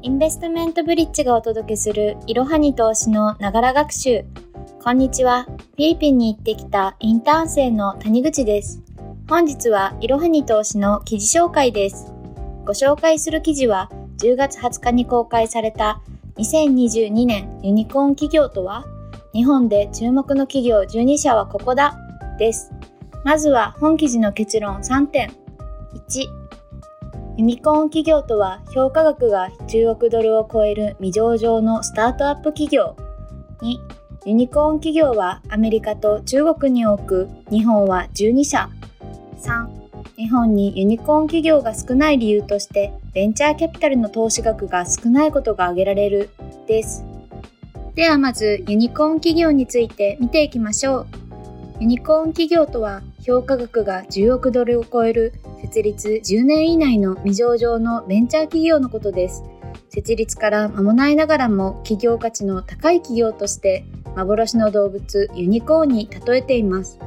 インベストメントブリッジがお届けするいろはに投資のながら学習。こんにちは。フィリピンに行ってきたインターン生の谷口です。本日はいろはに投資の記事紹介です。ご紹介する記事は10月20日に公開された2022年ユニコーン企業とは日本で注目の企業12社はここだです。まずは本記事の結論3点。1、ユニコーン企業とは評価額が10億ドルを超える未上場のスタートアップ企業。2、ユニコーン企業はアメリカと中国に多く、日本は12社。3、日本にユニコーン企業が少ない理由として、ベンチャーキャピタルの投資額が少ないことが挙げられる、です。ではまず、ユニコーン企業について見ていきましょう。ユニコーン企業とは、評価額が10億ドルを超える設立10年以内の未上場のベンチャー企業のことです。設立から間もないながらも企業価値の高い企業として幻の動物ユニコーンに例えています。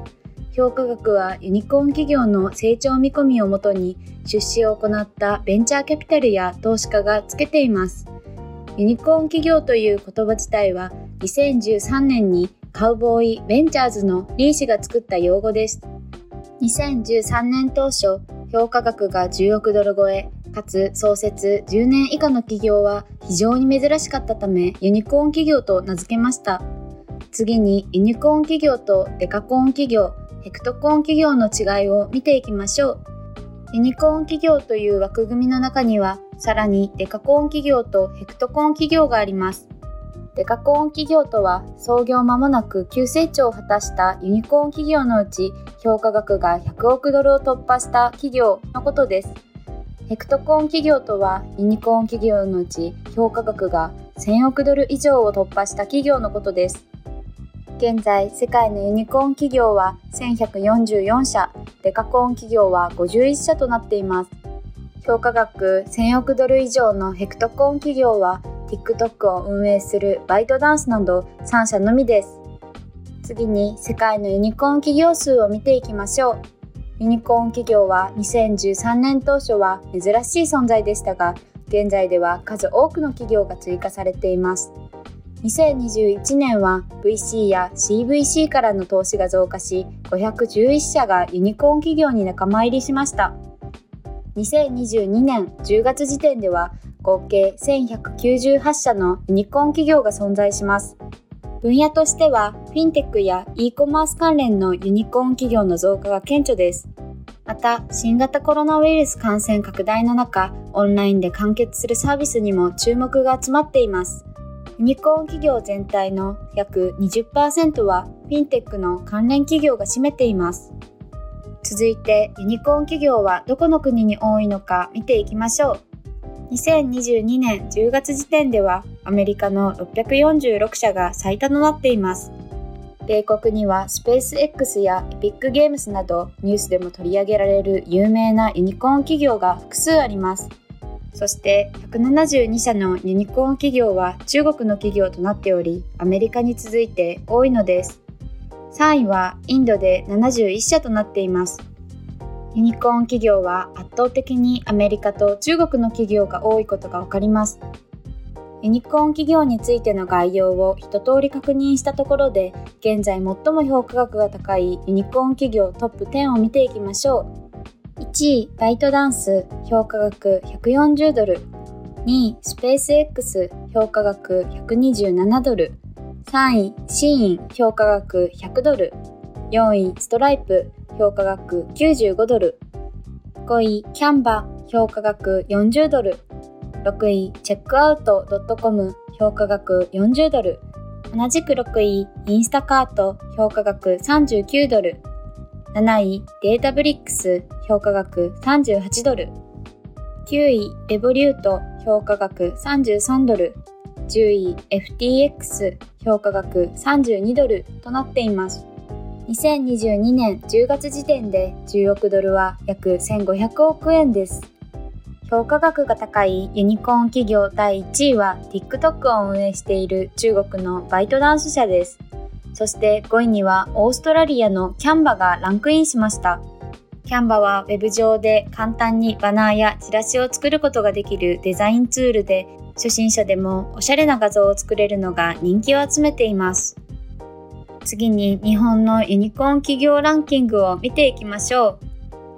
評価額はユニコーン企業の成長見込みをもとに出資を行ったベンチャーキャピタルや投資家がつけています。ユニコーン企業という言葉自体は2013年にカウボーイ・ベンチャーズのリー氏が作った用語です。2013年当初、評価額が10億ドル超え、かつ創設10年以下の企業は非常に珍しかったためユニコーン企業と名付けました。次にユニコーン企業とデカコーン企業、ヘクトコーン企業の違いを見ていきましょう。ユニコーン企業という枠組みの中には、さらにデカコーン企業とヘクトコーン企業があります。デカコーン企業とは創業間もなく急成長を果たしたユニコーン企業のうち評価額が100億ドルを突破した企業のことです。ヘクトコーン企業とはユニコーン企業のうち評価額が1000億ドル以上を突破した企業のことです。現在、世界のユニコーン企業は1144社、デカコーン企業は51社となっています。評価額1000億ドル以上のヘクトコーン企業は TikTok を運営するバイトダンスなど3社のみです。次に世界のユニコーン企業数を見ていきましょう。ユニコーン企業は2013年当初は珍しい存在でしたが、現在では数多くの企業が追加されています。2021年は VC や CVC からの投資が増加し、511社がユニコーン企業に仲間入りしました。2022年10月時点では合計1198社のユニコーン企業が存在します。分野としては、フィンテックや e コマース関連のユニコーン企業の増加が顕著です。また、新型コロナウイルス感染拡大の中、オンラインで完結するサービスにも注目が集まっています。ユニコーン企業全体の約20%はフィンテックの関連企業が占めています。続いて、ユニコーン企業はどこの国に多いのか見ていきましょう。2022年10月時点ではアメリカの646社が最多となっています。米国にはスペース X やエピックゲームスなどニュースでも取り上げられる有名なユニコーン企業が複数あります。そして172社のユニコーン企業は中国の企業となっており、アメリカに続いて多いのです。3位はインドで71社となっています。ユニコーン企業は圧倒的にアメリカと中国の企業が多いことがわかります。ユニコーン企業についての概要を一通り確認したところで、現在最も評価額が高いユニコーン企業トップ10を見ていきましょう。1位、バイトダンス、評価額140ドル。2位、スペース X、評価額127ドル。3位、シーン、評価額100ドル。4位、ストライプ、評価額95ドル。5位、キャンバ、評価額40ドル。6位、チェックアウト .com、評価額40ドル。同じく6位、インスタカート、評価額39ドル。7位、データブリックス、評価額38ドル。9位、レボリュート、評価額33ドル。10位、FTX、評価額32ドルとなっています。2022年10月時点で10億ドルは約1500億円です。評価額が高いユニコーン企業第1位は TikTok を運営している中国のバイトダンス社です。そして5位にはオーストラリアのキャンバがランクインしました。キャンバは Web 上で簡単にバナーやチラシを作ることができるデザインツールで初心者でもおしゃれな画像を作れるのが人気を集めています。次に日本のユニコーン企業ランキングを見ていきましょう。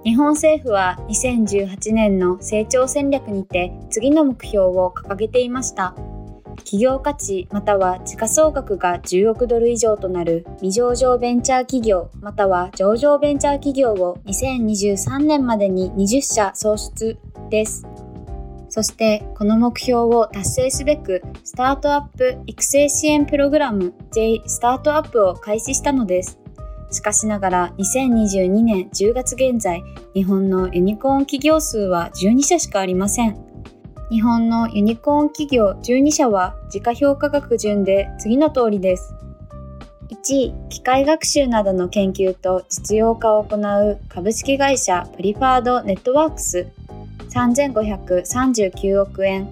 日本政府は2018年の成長戦略にて次の目標を掲げていました。企業価値または時価総額が10億ドル以上となる未上場ベンチャー企業または上場ベンチャー企業を2023年までに20社創出です。そしてこの目標を達成すべくスタートアップ育成支援プログラム J スタートアップを開始したのです。しかしながら2022年10月現在日本のユニコーン企業数は12社しかありません。日本のユニコーン企業12社は時価評価額順で次の通りです。1位、機械学習などの研究と実用化を行う株式会社プリファードネットワークス3539億円。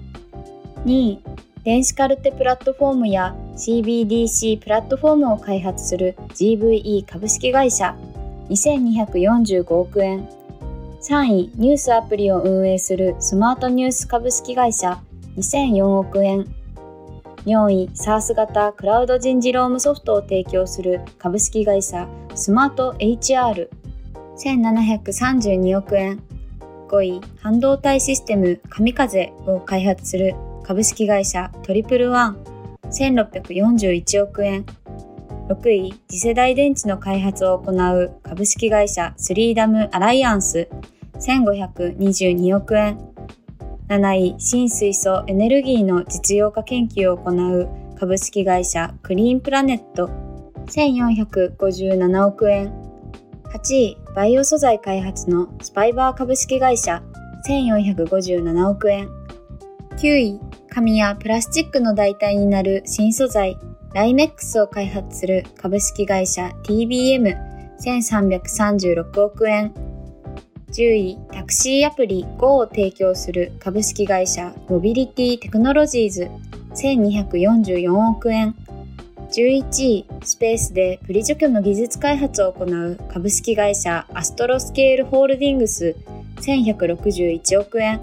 2位、電子カルテプラットフォームや CBDC プラットフォームを開発する GVE 株式会社2245億円。3位、ニュースアプリを運営するスマートニュース株式会社2004億円。4位、SARS 型クラウド人事労務ソフトを提供する株式会社スマート HR。1732億円。5位、半導体システム神風を開発する株式会社トリプルワン。1641億円。6位、次世代電池の開発を行う株式会社スリーダムアライアンス1522億円。7位、新水素エネルギーの実用化研究を行う株式会社クリーンプラネット1457億円。8位、バイオ素材開発のスパイバー株式会社1457億円。9位、紙やプラスチックの代替になる新素材ライメックスを開発する株式会社 TBM1336 億円。10位、タクシーアプリ Go を提供する株式会社モビリティテクノロジーズ1244億円。11位、スペースデブリ除去の技術開発を行う株式会社アストロスケールホールディングス1161億円。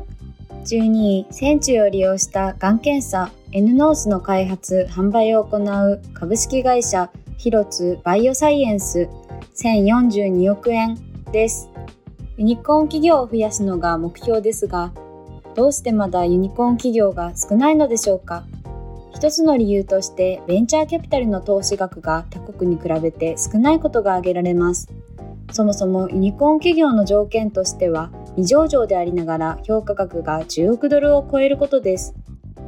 12位、線虫を利用したがん検査 N ノースの開発、販売を行う株式会社ヒロツバイオサイエンス1042億円です。ユニコーン企業を増やすのが目標ですが、どうしてまだユニコーン企業が少ないのでしょうか一つの理由としてベンチャーキャピタルの投資額が他国に比べて少ないことが挙げられます。そもそもユニコーン企業の条件としては未上場でありながら評価額が10億ドルを超えることです。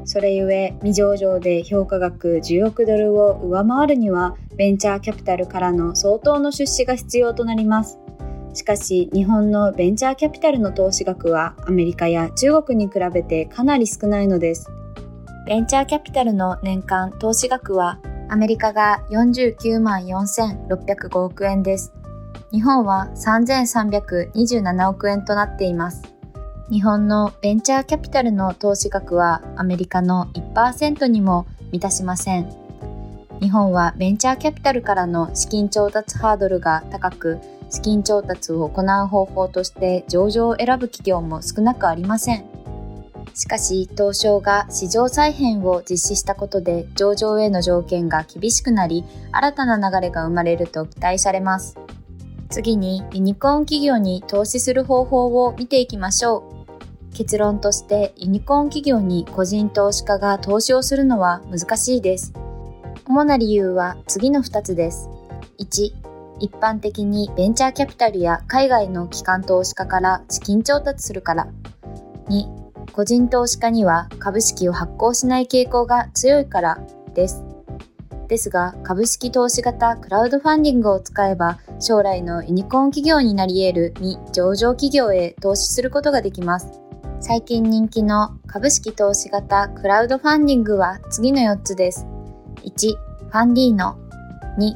それゆえ未上場で評価額10億ドルを上回るにはベンチャーキャピタルからの相当の出資が必要となります。しかし日本のベンチャーキャピタルの投資額はアメリカや中国に比べてかなり少ないのです。ベンチャーキャピタルの年間投資額はアメリカが49万4605億円です。日本は3327億円となっています。日本のベンチャーキャピタルの投資額はアメリカの1%にも満たしません。日本はベンチャーキャピタルからの資金調達ハードルが高く、資金調達を行う方法として上場を選ぶ企業も少なくありません。しかし、東証が市場再編を実施したことで上場への条件が厳しくなり、新たな流れが生まれると期待されます。次に、ユニコーン企業に投資する方法を見ていきましょう。結論としてユニコーン企業に個人投資家が投資をするのは難しいです。主な理由は次の2つです。1、一般的にベンチャーキャピタルや海外の機関投資家から資金調達するから。2、個人投資家には株式を発行しない傾向が強いからです。ですが、株式投資型クラウドファンディングを使えば、将来のユニコーン企業になり得る未上場企業へ投資することができます。最近人気の株式投資型クラウドファンディングは次の4つです。1、ファンディーノ。2、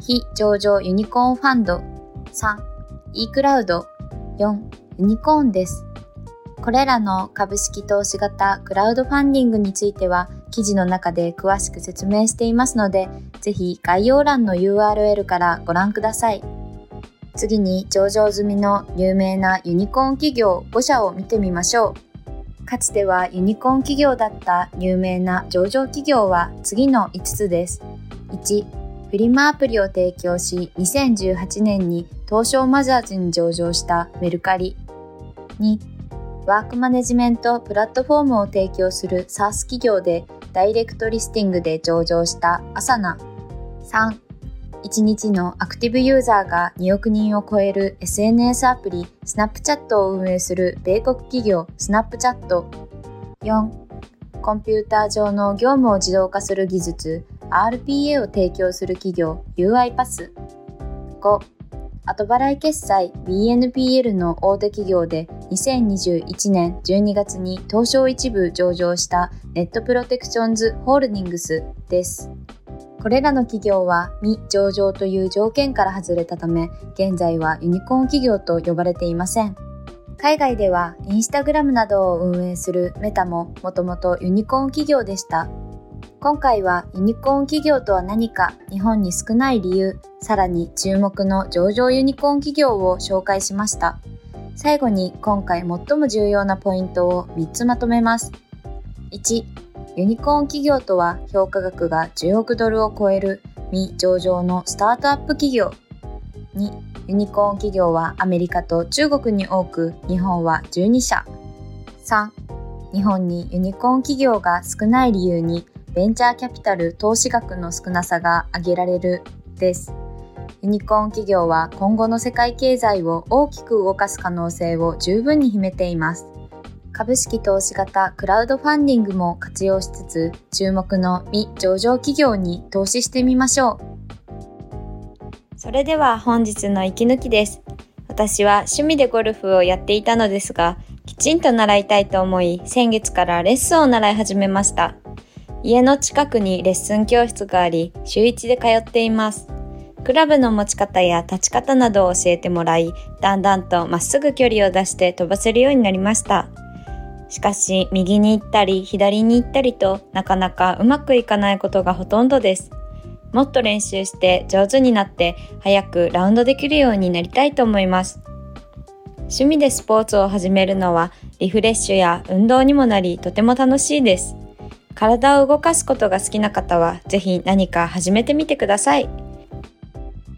非上場ユニコーンファンド。3、e クラウド。4、ユニコーンです。これらの株式投資型クラウドファンディングについては記事の中で詳しく説明していますので、ぜひ概要欄の URL からご覧ください。次に上場済みの有名なユニコーン企業5社を見てみましょう。かつてはユニコーン企業だった有名な上場企業は次の5つです。1、フリマアプリを提供し、2018年に東証マザーズに上場したメルカリ。2、ワークマネジメントプラットフォームを提供する SaaS 企業でダイレクトリスティングで上場したアサナ。3、1日のアクティブユーザーが2億人を超える SNS アプリスナップチャットを運営する米国企業スナップチャット4コンピューター上の業務を自動化する技術 RPA を提供する企業 UI パス5後払い決済 BNPL の大手企業で2021年12月に東証一部上場したネットプロテクションズホールディングスです。これらの企業は未上場という条件から外れたため、現在はユニコーン企業と呼ばれていません。海外ではインスタグラムなどを運営するメタももともとユニコーン企業でした。今回はユニコーン企業とは何か、日本に少ない理由、さらに注目の上場ユニコーン企業を紹介しました。最後に今回最も重要なポイントを3つまとめます。1、ユニコーン企業とは評価額が10億ドルを超える未上場のスタートアップ企業。2、ユニコーン企業はアメリカと中国に多く、日本は12社。3、日本にユニコーン企業が少ない理由にベンチャーキャピタル投資額の少なさが挙げられるです。ユニコーン企業は今後の世界経済を大きく動かす可能性を十分に秘めています。株式投資型クラウドファンディングも活用しつつ、注目の未上場企業に投資してみましょう。それでは本日の息抜きです。私は趣味でゴルフをやっていたのですが、きちんと習いたいと思い、先月からレッスンを習い始めました。家の近くにレッスン教室があり、週1で通っています。クラブの持ち方や立ち方などを教えてもらい、だんだんとまっすぐ距離を出して飛ばせるようになりました。しかし、右に行ったり左に行ったりとなかなかうまくいかないことがほとんどです。もっと練習して上手になって早くラウンドできるようになりたいと思います。趣味でスポーツを始めるのはリフレッシュや運動にもなりとても楽しいです。体を動かすことが好きな方はぜひ何か始めてみてください。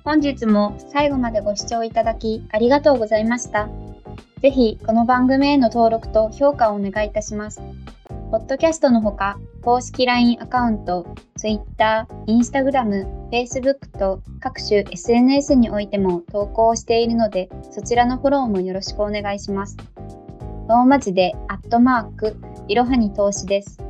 本日も最後までご視聴いただきありがとうございました。ぜひ、この番組への登録と評価をお願いいたします。ポッドキャストのほか、公式 LINE アカウント、Twitter、Instagram、Facebook と各種 SNS においても投稿をしているので、そちらのフォローもよろしくお願いします。ローマ字で、アットマーク、いろはに投資です。